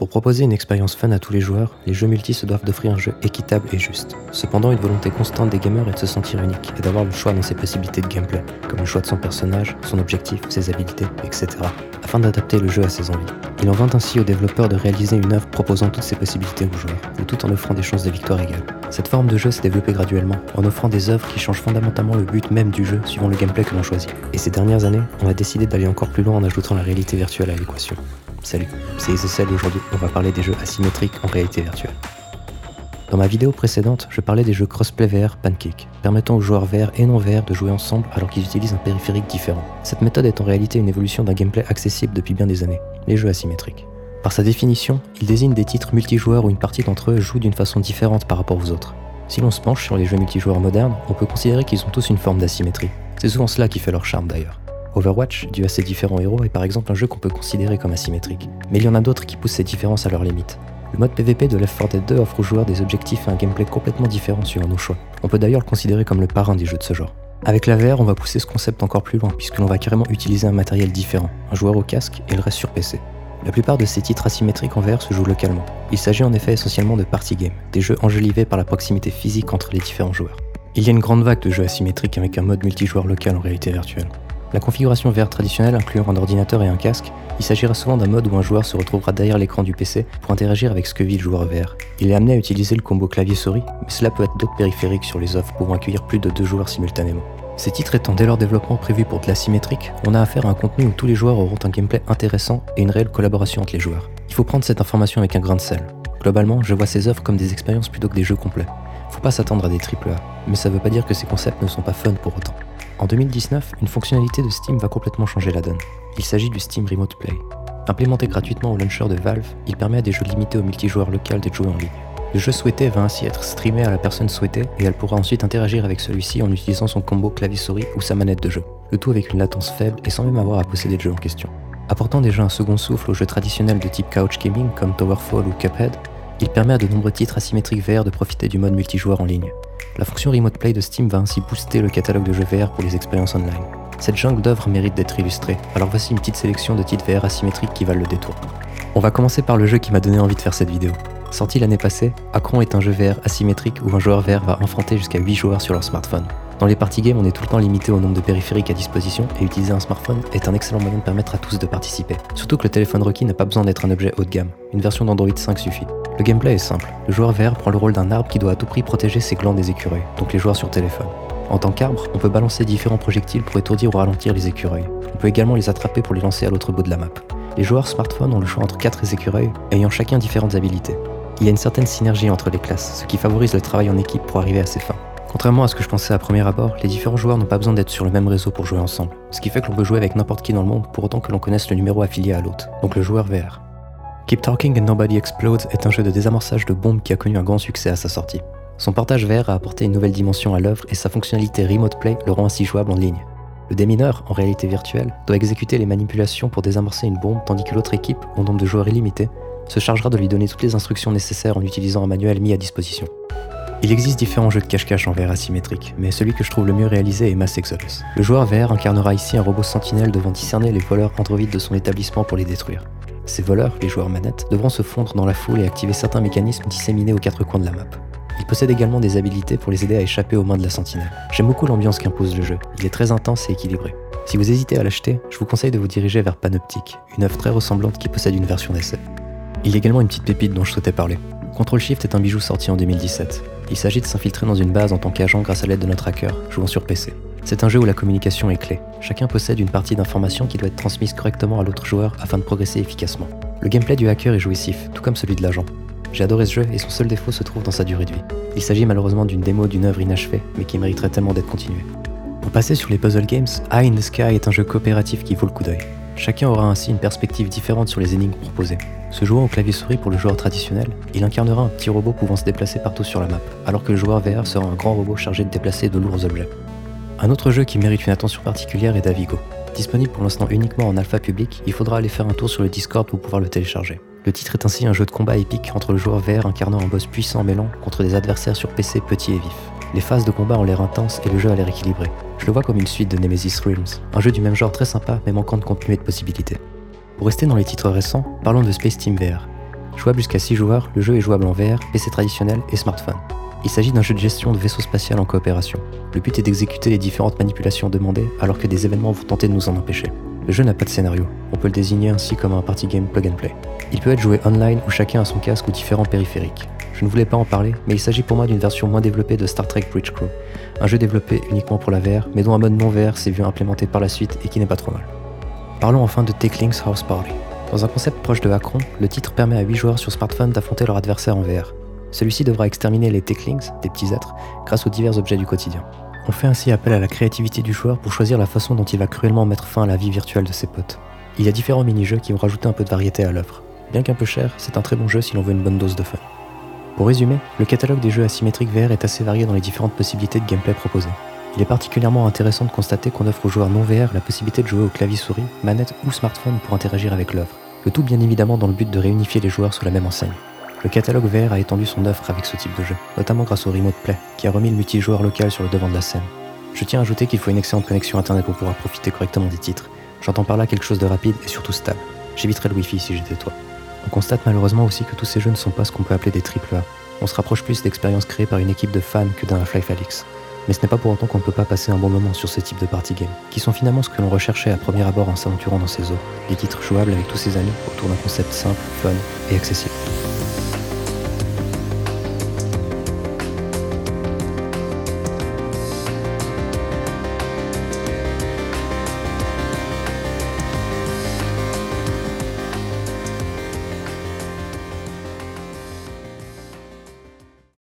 Pour proposer une expérience fun à tous les joueurs, les jeux multi se doivent d'offrir un jeu équitable et juste. Cependant, une volonté constante des gamers est de se sentir unique et d'avoir le choix dans ses possibilités de gameplay, comme le choix de son personnage, son objectif, ses habilités, etc., afin d'adapter le jeu à ses envies. Il en vint ainsi aux développeurs de réaliser une œuvre proposant toutes ces possibilités aux joueurs, tout en offrant des chances de victoire égales. Cette forme de jeu s'est développée graduellement, en offrant des œuvres qui changent fondamentalement le but même du jeu suivant le gameplay que l'on choisit. Et ces dernières années, on a décidé d'aller encore plus loin en ajoutant la réalité virtuelle à l'équation. Salut, c'est Isocel et aujourd'hui on va parler des jeux asymétriques en réalité virtuelle. Dans ma vidéo précédente, je parlais des jeux crossplay VR Pancake, permettant aux joueurs VR et non VR de jouer ensemble alors qu'ils utilisent un périphérique différent. Cette méthode est en réalité une évolution d'un gameplay accessible depuis bien des années, les jeux asymétriques. Par sa définition, il désigne des titres multijoueurs où une partie d'entre eux joue d'une façon différente par rapport aux autres. Si l'on se penche sur les jeux multijoueurs modernes, on peut considérer qu'ils ont tous une forme d'asymétrie. C'est souvent cela qui fait leur charme d'ailleurs. Overwatch, dû à ses différents héros, est par exemple un jeu qu'on peut considérer comme asymétrique. Mais il y en a d'autres qui poussent ces différences à leurs limites. Le mode PvP de Left 4 Dead 2 offre aux joueurs des objectifs et un gameplay complètement différents suivant nos choix. On peut d'ailleurs le considérer comme le parrain des jeux de ce genre. Avec la VR, on va pousser ce concept encore plus loin, puisque l'on va carrément utiliser un matériel différent, un joueur au casque et le reste sur PC. La plupart de ces titres asymétriques en VR se jouent localement. Il s'agit en effet essentiellement de party games, des jeux enjolivés par la proximité physique entre les différents joueurs. Il y a une grande vague de jeux asymétriques avec un mode multijoueur local en réalité virtuelle. La configuration VR traditionnelle incluant un ordinateur et un casque, il s'agira souvent d'un mode où un joueur se retrouvera derrière l'écran du PC pour interagir avec ce que vit le joueur VR. Il est amené à utiliser le combo clavier-souris, mais cela peut être d'autres périphériques sur les offres pouvant accueillir plus de deux joueurs simultanément. Ces titres étant dès leur développement prévus pour de l'asymétrique, on a affaire à un contenu où tous les joueurs auront un gameplay intéressant et une réelle collaboration entre les joueurs. Il faut prendre cette information avec un grain de sel. Globalement, je vois ces offres comme des expériences plutôt que des jeux complets. Faut pas s'attendre à des AAA, mais ça veut pas dire que ces concepts ne sont pas fun pour autant. En 2019, une fonctionnalité de Steam va complètement changer la donne. Il s'agit du Steam Remote Play. Implémenté gratuitement au launcher de Valve, il permet à des jeux limités au multijoueur local d'être joués en ligne. Le jeu souhaité va ainsi être streamé à la personne souhaitée et elle pourra ensuite interagir avec celui-ci en utilisant son combo clavier-souris ou sa manette de jeu. Le tout avec une latence faible et sans même avoir à posséder le jeu en question. Apportant déjà un second souffle aux jeux traditionnels de type couch gaming comme Towerfall ou Cuphead, il permet à de nombreux titres asymétriques VR de profiter du mode multijoueur en ligne. La fonction Remote Play de Steam va ainsi booster le catalogue de jeux VR pour les expériences online. Cette jungle d'œuvres mérite d'être illustrée, alors voici une petite sélection de titres VR asymétriques qui valent le détour. On va commencer par le jeu qui m'a donné envie de faire cette vidéo. Sorti l'année passée, Acron est un jeu VR asymétrique où un joueur VR va affronter jusqu'à 8 joueurs sur leur smartphone. Dans les parties games, on est tout le temps limité au nombre de périphériques à disposition et utiliser un smartphone est un excellent moyen de permettre à tous de participer. Surtout que le téléphone requis n'a pas besoin d'être un objet haut de gamme, une version d'Android 5 suffit. Le gameplay est simple. Le joueur VR prend le rôle d'un arbre qui doit à tout prix protéger ses glands des écureuils, donc les joueurs sur téléphone. En tant qu'arbre, on peut balancer différents projectiles pour étourdir ou ralentir les écureuils. On peut également les attraper pour les lancer à l'autre bout de la map. Les joueurs smartphone ont le choix entre 4 écureuils, ayant chacun différentes habilités. Il y a une certaine synergie entre les classes, ce qui favorise le travail en équipe pour arriver à ses fins. Contrairement à ce que je pensais à premier abord, les différents joueurs n'ont pas besoin d'être sur le même réseau pour jouer ensemble, ce qui fait que l'on peut jouer avec n'importe qui dans le monde pour autant que l'on connaisse le numéro affilié à l'autre, donc le joueur VR. Keep Talking and Nobody Explodes est un jeu de désamorçage de bombes qui a connu un grand succès à sa sortie. Son portage VR a apporté une nouvelle dimension à l'œuvre et sa fonctionnalité Remote Play le rend ainsi jouable en ligne. Le démineur, en réalité virtuelle, doit exécuter les manipulations pour désamorcer une bombe tandis que l'autre équipe, au nombre de joueurs illimité, se chargera de lui donner toutes les instructions nécessaires en utilisant un manuel mis à disposition. Il existe différents jeux de cache-cache en VR asymétrique, mais celui que je trouve le mieux réalisé est Mass Exodus. Le joueur VR incarnera ici un robot sentinelle devant discerner les voleurs androïdes de son établissement pour les détruire. Ces voleurs, les joueurs manettes, devront se fondre dans la foule et activer certains mécanismes disséminés aux quatre coins de la map. Ils possèdent également des habilités pour les aider à échapper aux mains de la sentinelle. J'aime beaucoup l'ambiance qu'impose le jeu, il est très intense et équilibré. Si vous hésitez à l'acheter, je vous conseille de vous diriger vers Panoptic, une œuvre très ressemblante qui possède une version d'essai. Il y a également une petite pépite dont je souhaitais parler. Control Shift est un bijou sorti en 2017. Il s'agit de s'infiltrer dans une base en tant qu'agent grâce à l'aide de notre hacker, jouant sur PC. C'est un jeu où la communication est clé. Chacun possède une partie d'information qui doit être transmise correctement à l'autre joueur afin de progresser efficacement. Le gameplay du hacker est jouissif, tout comme celui de l'agent. J'ai adoré ce jeu et son seul défaut se trouve dans sa durée de vie. Il s'agit malheureusement d'une démo d'une œuvre inachevée, mais qui mériterait tellement d'être continuée. Pour passer sur les puzzle games, Eye in the Sky est un jeu coopératif qui vaut le coup d'œil. Chacun aura ainsi une perspective différente sur les énigmes proposées. Se jouant au clavier-souris pour le joueur traditionnel, il incarnera un petit robot pouvant se déplacer partout sur la map, alors que le joueur VR sera un grand robot chargé de déplacer de lourds objets. Un autre jeu qui mérite une attention particulière est Davigo. Disponible pour l'instant uniquement en alpha public, il faudra aller faire un tour sur le Discord pour pouvoir le télécharger. Le titre est ainsi un jeu de combat épique entre le joueur VR incarnant un boss puissant mêlant contre des adversaires sur PC petits et vifs. Les phases de combat ont l'air intenses et le jeu a l'air équilibré. Je le vois comme une suite de Nemesis Realms, un jeu du même genre très sympa mais manquant de contenu et de possibilités. Pour rester dans les titres récents, parlons de Space Team VR. Jouable jusqu'à 6 joueurs, le jeu est jouable en VR, PC traditionnel et smartphone. Il s'agit d'un jeu de gestion de vaisseau spatial en coopération. Le but est d'exécuter les différentes manipulations demandées alors que des événements vont tenter de nous en empêcher. Le jeu n'a pas de scénario, on peut le désigner ainsi comme un party game plug and play. Il peut être joué online où chacun a son casque ou différents périphériques. Je ne voulais pas en parler, mais il s'agit pour moi d'une version moins développée de Star Trek Bridge Crew, un jeu développé uniquement pour la VR, mais dont un mode non VR s'est vu implémenté par la suite et qui n'est pas trop mal. Parlons enfin de Techlink's House Party. Dans un concept proche de Akron, le titre permet à 8 joueurs sur smartphone d'affronter leur adversaire en VR. Celui-ci devra exterminer les Techlings, des petits êtres, grâce aux divers objets du quotidien. On fait ainsi appel à la créativité du joueur pour choisir la façon dont il va cruellement mettre fin à la vie virtuelle de ses potes. Il y a différents mini-jeux qui vont rajouter un peu de variété à l'œuvre. Bien qu'un peu cher, c'est un très bon jeu si l'on veut une bonne dose de fun. Pour résumer, le catalogue des jeux asymétriques VR est assez varié dans les différentes possibilités de gameplay proposées. Il est particulièrement intéressant de constater qu'on offre aux joueurs non VR la possibilité de jouer au clavier-souris, manette ou smartphone pour interagir avec l'œuvre. Le tout bien évidemment dans le but de réunifier les joueurs sur la même enseigne. Le catalogue VR a étendu son offre avec ce type de jeu, notamment grâce au Remote Play, qui a remis le multijoueur local sur le devant de la scène. Je tiens à ajouter qu'il faut une excellente connexion internet pour pouvoir profiter correctement des titres. J'entends par là quelque chose de rapide et surtout stable. J'éviterais le Wi-Fi si j'étais toi. On constate malheureusement aussi que tous ces jeux ne sont pas ce qu'on peut appeler des AAA. On se rapproche plus d'expériences créées par une équipe de fans que d'un Half-Life Alyx. Mais ce n'est pas pour autant qu'on ne peut pas passer un bon moment sur ce type de party game, qui sont finalement ce que l'on recherchait à premier abord en s'aventurant dans ces eaux, des titres jouables avec tous ces amis autour d'un concept simple, fun et accessible.